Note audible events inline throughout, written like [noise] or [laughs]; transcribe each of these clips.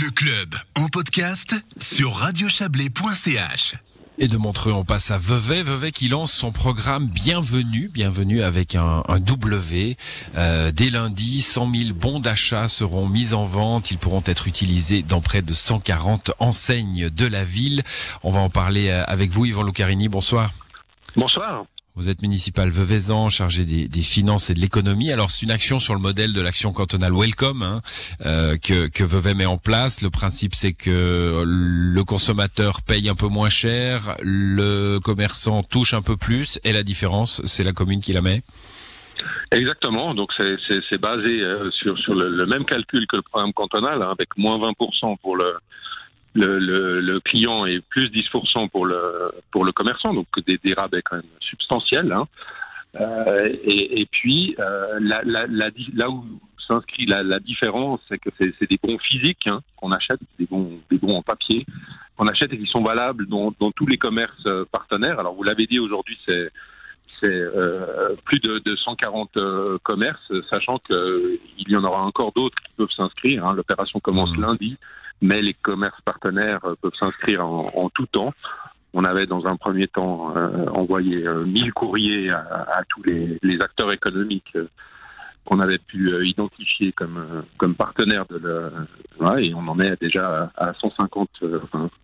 Le club en podcast sur radiochablais.ch. Et de Montreux, on passe à Vevey. Vevey qui lance son programme Bienvenue, Bienvenue avec un, un W. Euh, dès lundi, 100 000 bons d'achat seront mis en vente. Ils pourront être utilisés dans près de 140 enseignes de la ville. On va en parler euh, avec vous, Yvan Lucarini. Bonsoir. Bonsoir. Vous êtes municipal Veuvezan, chargé des, des, finances et de l'économie. Alors c'est une action sur le modèle de l'action cantonale Welcome hein, euh, que, que Vevey met en place. Le principe c'est que le consommateur paye un peu moins cher, le commerçant touche un peu plus, et la différence c'est la commune qui la met. Exactement. Donc c'est basé euh, sur, sur le, le, même calcul que le programme cantonal, hein, avec moins 20% pour le le, le, le, client est plus 10% pour le, pour le commerçant, donc des, des rabais quand même substantiels. Hein. Euh, et, et, puis, euh, la, la, la, là où s'inscrit la, la, différence, c'est que c'est des bons physiques hein, qu'on achète, des bons, des bons en papier, qu'on achète et qui sont valables dans, dans tous les commerces euh, partenaires. Alors, vous l'avez dit, aujourd'hui, c'est c'est euh, plus de, de 140 euh, commerces, sachant qu'il y en aura encore d'autres qui peuvent s'inscrire. Hein. L'opération commence mmh. lundi mais les commerces partenaires euh, peuvent s'inscrire en, tout temps. On avait dans un premier temps euh, envoyé euh, 1000 courriers à, tous les, acteurs économiques euh, qu'on avait pu euh, identifier comme, comme partenaires de ouais, et on en est déjà à 150,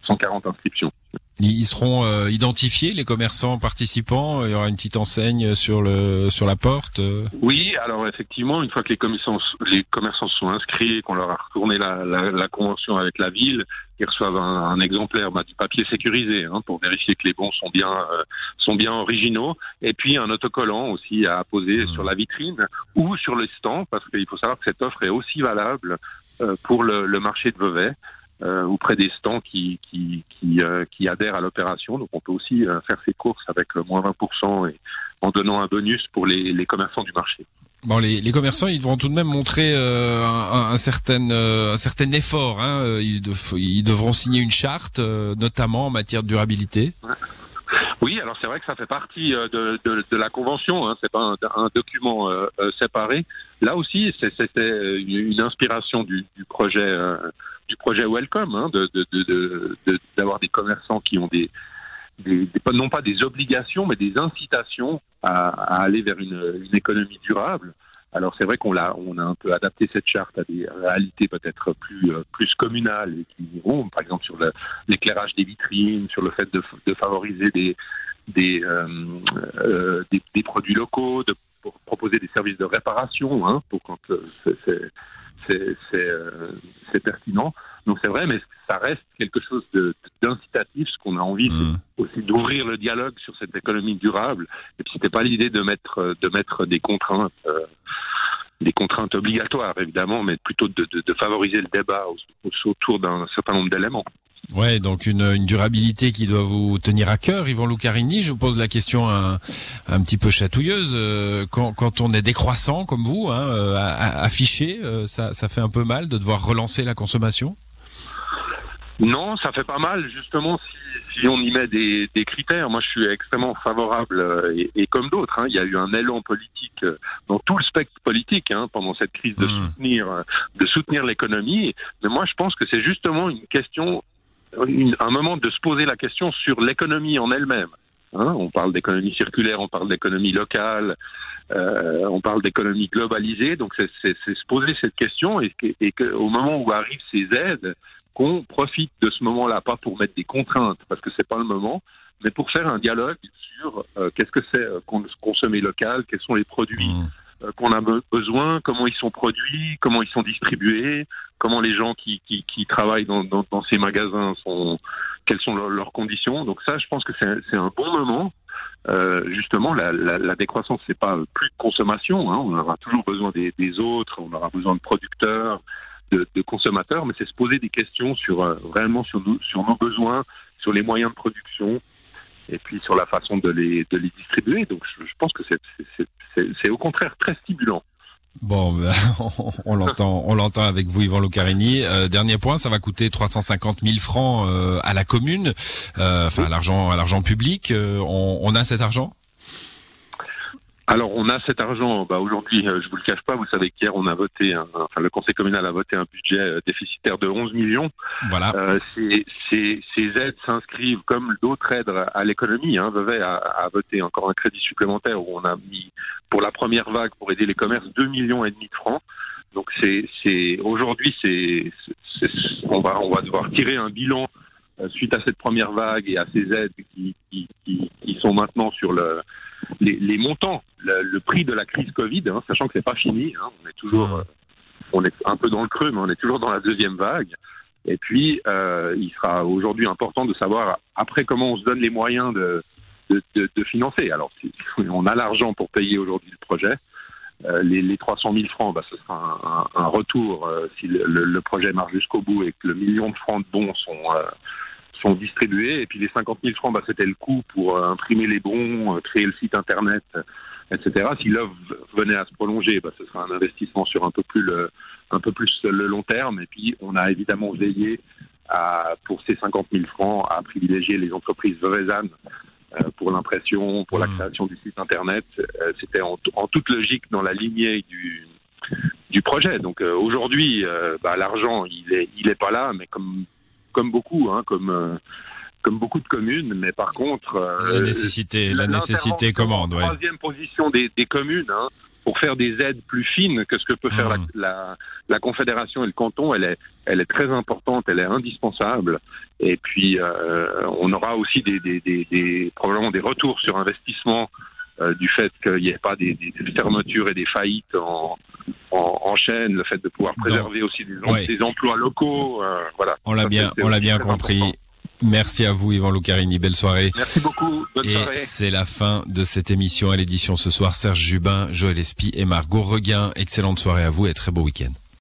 140 inscriptions. Ils seront euh, identifiés, les commerçants participants. Il y aura une petite enseigne sur le sur la porte. Oui, alors effectivement, une fois que les commerçants les commerçants sont inscrits, qu'on leur a retourné la, la, la, convention avec la ville, ils reçoivent un, un exemplaire bah, du papier sécurisé hein, pour vérifier que les bons sont bien euh, sont bien originaux, et puis un autocollant aussi à poser mmh. sur la vitrine ou sur le stand, parce qu'il faut savoir que cette offre est aussi valable euh, pour le, le marché de Vevey euh, auprès des stands qui, qui, qui, euh, qui adhèrent à l'opération. Donc on peut aussi euh, faire ses courses avec moins 20% et en donnant un bonus pour les, les commerçants du marché. Bon, les, les, commerçants, ils devront tout de même montrer euh, un, un, certain, euh, un certain effort. Hein. Ils, de, ils, devront signer une charte, euh, notamment en matière de durabilité. Oui, alors c'est vrai que ça fait partie de, de, de la convention. Hein. C'est pas un, un document séparé. Là aussi, c'était une, une, inspiration du, du projet du projet Welcome, hein, d'avoir de, des commerçants qui ont des, non pas des obligations, mais des incitations à, aller vers une, économie durable. Alors c'est vrai qu'on l'a, on a un peu adapté cette charte à des réalités peut-être plus plus communales et qui vont, par exemple, sur l'éclairage des vitrines, sur le fait de, favoriser euh, euh, des, des produits locaux, de proposer des services de réparation, hein, pour quand euh, c'est c'est pertinent. Donc c'est vrai, mais ça reste quelque chose d'incitatif. Ce qu'on a envie, mmh. c'est aussi d'ouvrir le dialogue sur cette économie durable. Et puis c'était pas l'idée de mettre de mettre des contraintes, euh, des contraintes obligatoires évidemment, mais plutôt de, de, de favoriser le débat autour d'un certain nombre d'éléments. Ouais, donc une, une, durabilité qui doit vous tenir à cœur, Yvan Lucarini. Je vous pose la question un, un petit peu chatouilleuse. Euh, quand, quand, on est décroissant comme vous, hein, euh, affiché, euh, ça, ça fait un peu mal de devoir relancer la consommation? Non, ça fait pas mal, justement, si, si on y met des, des, critères. Moi, je suis extrêmement favorable, et, et comme d'autres, hein, il y a eu un élan politique dans tout le spectre politique hein, pendant cette crise de mmh. soutenir, de soutenir l'économie. Mais moi, je pense que c'est justement une question un moment de se poser la question sur l'économie en elle-même. Hein, on parle d'économie circulaire, on parle d'économie locale, euh, on parle d'économie globalisée. Donc c'est se poser cette question et, et qu'au moment où arrivent ces aides, qu'on profite de ce moment-là, pas pour mettre des contraintes, parce que c'est pas le moment, mais pour faire un dialogue sur euh, qu'est-ce que c'est euh, consommer local, quels sont les produits. Mmh qu'on a besoin, comment ils sont produits, comment ils sont distribués, comment les gens qui, qui, travaillent dans, dans, ces magasins sont, quelles sont leurs, conditions. Donc ça, je pense que c'est un bon moment. Euh, justement, la, décroissance, c'est pas plus de consommation. Hein. On aura toujours besoin des, autres, on aura besoin de producteurs, de, de consommateurs, mais c'est se poser des questions sur euh, vraiment sur, nous, sur nos besoins, sur les moyens de production, et puis sur la façon de les, de les distribuer. Donc je, pense que c'est au contraire très stimulant. Bon, ben, [laughs] on, l'entend, avec vous, Yvan Lucarini. Euh, dernier point, ça va coûter 350 000 francs euh, à la commune, euh, enfin à l'argent, à l'argent public. On, a cet argent? Alors on a cet argent. Bah, aujourd'hui, euh, je vous le cache pas. Vous savez qu'hier on a voté, un, enfin le Conseil communal a voté un budget euh, déficitaire de 11 millions. Voilà. Euh, ces, ces, ces aides s'inscrivent comme d'autres aides à l'économie. Hein. Vevey a, a, voté encore un crédit supplémentaire où on a mis pour la première vague pour aider les commerces 2 millions et demi de francs. Donc c'est, aujourd'hui c'est, on va on va devoir tirer un bilan euh, suite à cette première vague et à ces aides qui, qui, qui, qui sont maintenant sur le les, les montants, le, le, prix de la crise Covid, hein, sachant que c'est pas fini, hein, on est toujours, on est un peu dans le creux, mais on est toujours dans la deuxième vague. Et puis, euh, il sera aujourd'hui important de savoir après comment on se donne les moyens de, de, de, de financer. Alors, si on a l'argent pour payer aujourd'hui le projet. Euh, les, les 300 000 francs, bah, ce sera un, un, un retour euh, si le, le, le, projet marche jusqu'au bout et que le million de francs de bons sont sont distribués. Et puis les 50 000 francs, bah, c'était le coût pour imprimer les bons, créer le site internet, etc. Si l'œuvre venait à se prolonger, bah, ce sera un investissement sur un peu plus le, un peu plus le long terme. Et puis on a évidemment veillé à, pour ces 50 000 francs à privilégier les entreprises veuvezannes euh, pour l'impression, pour la création du site internet. Euh, C'était en, en, toute logique dans la lignée du du projet. Donc euh, aujourd'hui, bah, l'argent, il est, il est pas là, mais comme comme beaucoup, hein, comme euh, comme beaucoup de communes, mais par contre la nécessité, la, la nécessité commande. Ouais. Troisième position des, des communes hein, pour faire des aides plus fines que ce que peut faire mmh. la, la, la, confédération et le canton, elle est elle est très importante, elle est indispensable. Et puis euh, on aura aussi des, des, des, des, probablement des retours sur investissement euh, du fait qu'il n'y ait pas des, des, fermetures et des faillites en, en, en, chaîne, le fait de pouvoir préserver non. aussi des, ouais. emplois locaux. Euh, voilà. On l'a bien, on l'a bien compris. Important. Merci à vous, Yvan Lucarini. Belle soirée. Merci beaucoup. Bonne et c'est la fin de cette émission à l'édition ce soir. Serge Jubin, Joël Espy et Margot Reguin. Excellente soirée à vous et très beau week-end.